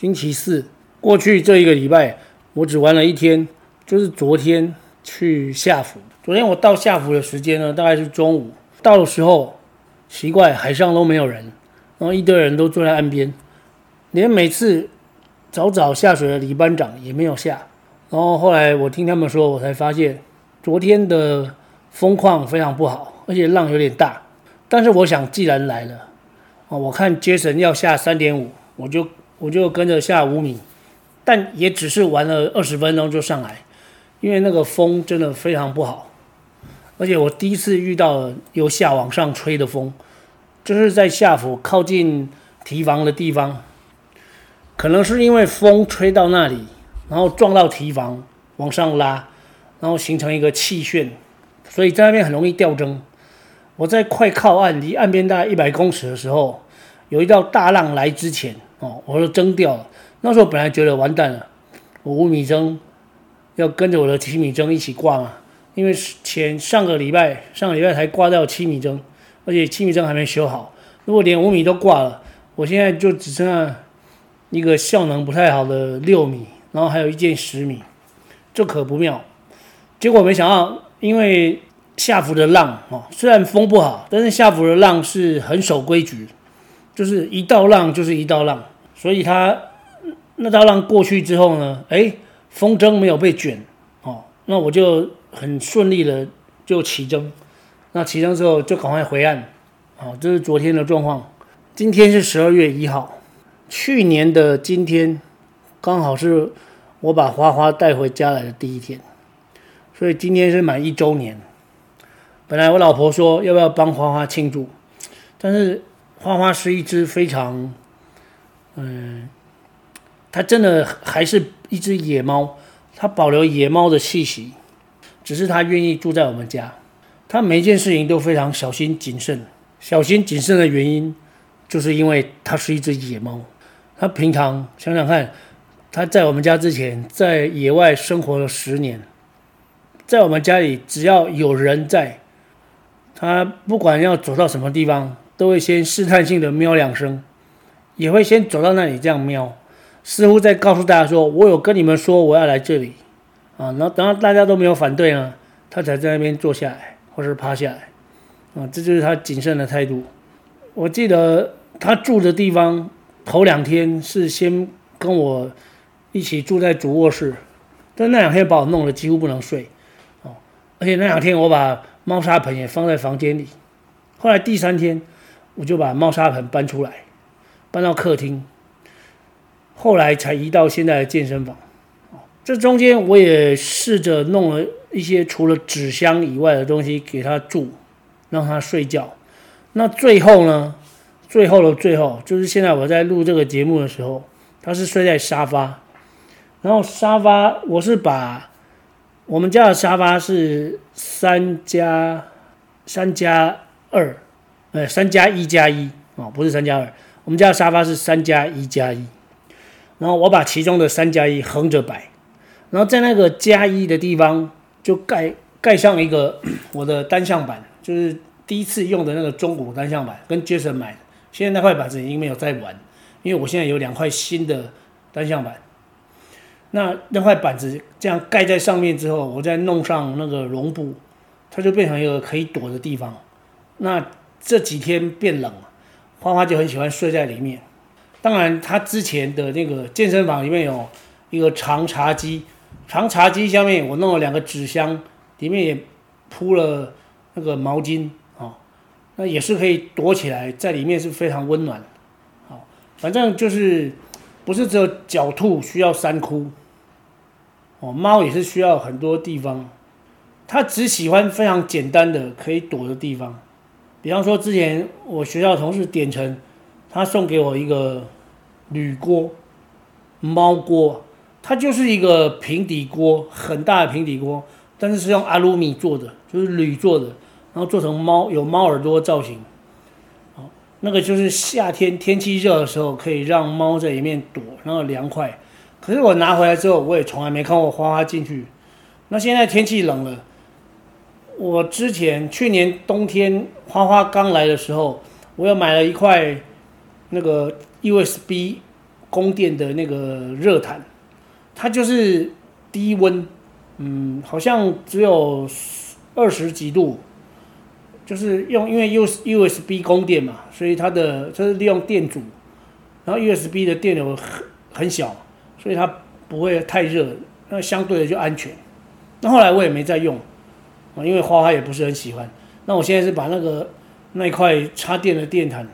星期四，过去这一个礼拜，我只玩了一天，就是昨天去下福。昨天我到下福的时间呢，大概是中午。到的时候，奇怪，海上都没有人，然后一堆人都坐在岸边，连每次早早下水的李班长也没有下。然后后来我听他们说，我才发现昨天的风况非常不好，而且浪有点大。但是我想，既然来了，哦，我看杰森要下三点五，我就。我就跟着下五米，但也只是玩了二十分钟就上来，因为那个风真的非常不好，而且我第一次遇到由下往上吹的风，就是在下福靠近堤防的地方，可能是因为风吹到那里，然后撞到堤防往上拉，然后形成一个气旋，所以在那边很容易掉筝。我在快靠岸离岸边大概一百公尺的时候，有一道大浪来之前。哦，我说蒸掉了。那时候本来觉得完蛋了，我五米蒸要跟着我的七米蒸一起挂嘛，因为前上个礼拜上个礼拜才挂掉七米蒸，而且七米蒸还没修好。如果连五米都挂了，我现在就只剩下一个效能不太好的六米，然后还有一件十米，这可不妙。结果没想到，因为下浮的浪哦，虽然风不好，但是下浮的浪是很守规矩。就是一道浪就是一道浪，所以它那道浪过去之后呢，哎，风筝没有被卷，哦，那我就很顺利的就起征，那起征之后就赶快回岸，哦，这是昨天的状况。今天是十二月一号，去年的今天刚好是我把花花带回家来的第一天，所以今天是满一周年。本来我老婆说要不要帮花花庆祝，但是。花花是一只非常，嗯，它真的还是一只野猫，它保留野猫的气息，只是它愿意住在我们家。它每一件事情都非常小心谨慎，小心谨慎的原因，就是因为它是一只野猫。它平常想想看，它在我们家之前在野外生活了十年，在我们家里只要有人在，它不管要走到什么地方。都会先试探性的喵两声，也会先走到那里这样喵，似乎在告诉大家说：“我有跟你们说我要来这里啊。”然后等到大家都没有反对呢，他才在那边坐下来或是趴下来啊，这就是他谨慎的态度。我记得他住的地方头两天是先跟我一起住在主卧室，但那两天把我弄得几乎不能睡哦，而且那两天我把猫砂盆也放在房间里，后来第三天。我就把猫砂盆搬出来，搬到客厅，后来才移到现在的健身房。这中间我也试着弄了一些除了纸箱以外的东西给他住，让他睡觉。那最后呢？最后的最后，就是现在我在录这个节目的时候，他是睡在沙发。然后沙发，我是把我们家的沙发是三加三加二。呃，三加一加一哦，不是三加二。我们家的沙发是三加一加一，然后我把其中的三加一横着摆，然后在那个加一的地方就盖盖上一个我的单向板，就是第一次用的那个中古单向板，跟 Jason 买的。现在那块板子已经没有在玩，因为我现在有两块新的单向板。那那块板子这样盖在上面之后，我再弄上那个绒布，它就变成一个可以躲的地方。那这几天变冷了，花花就很喜欢睡在里面。当然，他之前的那个健身房里面有一个长茶几，长茶几下面我弄了两个纸箱，里面也铺了那个毛巾啊，那也是可以躲起来，在里面是非常温暖。好，反正就是不是只有狡兔需要三窟，哦，猫也是需要很多地方，它只喜欢非常简单的可以躲的地方。比方说，之前我学校同事点成，他送给我一个铝锅，猫锅，它就是一个平底锅，很大的平底锅，但是是用阿鲁米做的，就是铝做的，然后做成猫有猫耳朵造型。哦，那个就是夏天天气热的时候，可以让猫在里面躲，然后凉快。可是我拿回来之后，我也从来没看过花花进去。那现在天气冷了，我之前去年冬天花花刚来的时候，我又买了一块那个 USB 供电的那个热毯，它就是低温，嗯，好像只有二十几度，就是用因为 U USB 供电嘛，所以它的就是利用电阻，然后 USB 的电流很很小，所以它不会太热，那相对的就安全。那后来我也没再用，因为花花也不是很喜欢。那我现在是把那个那一块插电的电毯，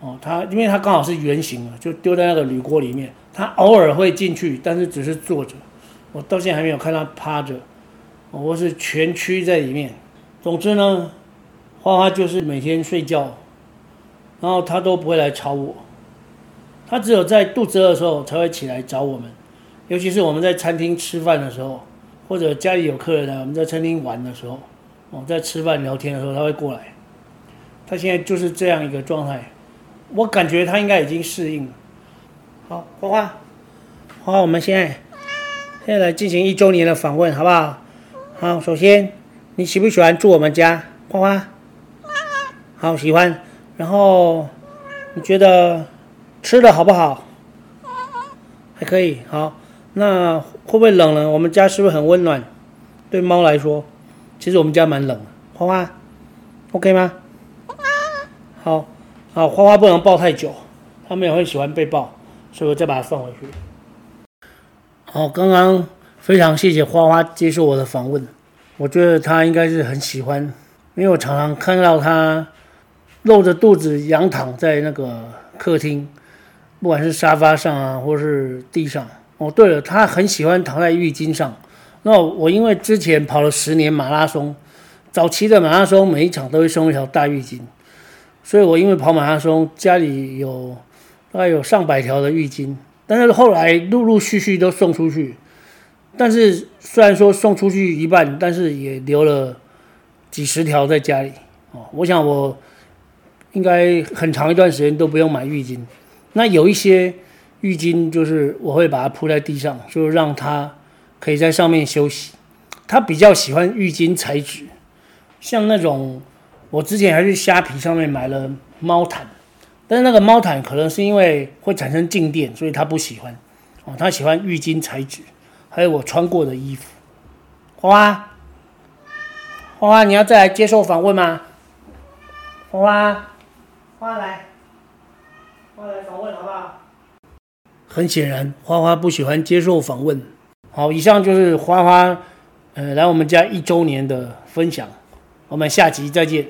哦，它因为它刚好是圆形的，就丢在那个铝锅里面。它偶尔会进去，但是只是坐着。我到现在还没有看它趴着，我是全区在里面。总之呢，花花就是每天睡觉，然后它都不会来吵我。它只有在肚子饿的时候才会起来找我们，尤其是我们在餐厅吃饭的时候。或者家里有客人来，我们在餐厅玩的时候，哦，在吃饭聊天的时候，他会过来。他现在就是这样一个状态，我感觉他应该已经适应了。好，花花，花花，我们现在现在来进行一周年的访问，好不好？好，首先你喜不喜欢住我们家？花花，好，喜欢。然后你觉得吃的好不好？还可以，好。那会不会冷呢？我们家是不是很温暖？对猫来说，其实我们家蛮冷的。花花，OK 吗？好，好，花花不能抱太久，它们也会喜欢被抱，所以我再把它放回去。好，刚刚非常谢谢花花接受我的访问，我觉得它应该是很喜欢，因为我常常看到它露着肚子仰躺在那个客厅，不管是沙发上啊，或是地上。哦，对了，他很喜欢躺在浴巾上。那我因为之前跑了十年马拉松，早期的马拉松每一场都会送一条大浴巾，所以我因为跑马拉松，家里有大概有上百条的浴巾。但是后来陆陆续续都送出去，但是虽然说送出去一半，但是也留了几十条在家里。哦，我想我应该很长一段时间都不用买浴巾。那有一些。浴巾就是我会把它铺在地上，就是让它可以在上面休息。它比较喜欢浴巾材质，像那种我之前还是虾皮上面买了猫毯，但是那个猫毯可能是因为会产生静电，所以它不喜欢。哦，它喜欢浴巾材质，还有我穿过的衣服。花花，花花，你要再来接受访问吗？花花，花花来，花花来访问好不好？很显然，花花不喜欢接受访问。好，以上就是花花，呃，来我们家一周年的分享。我们下集再见。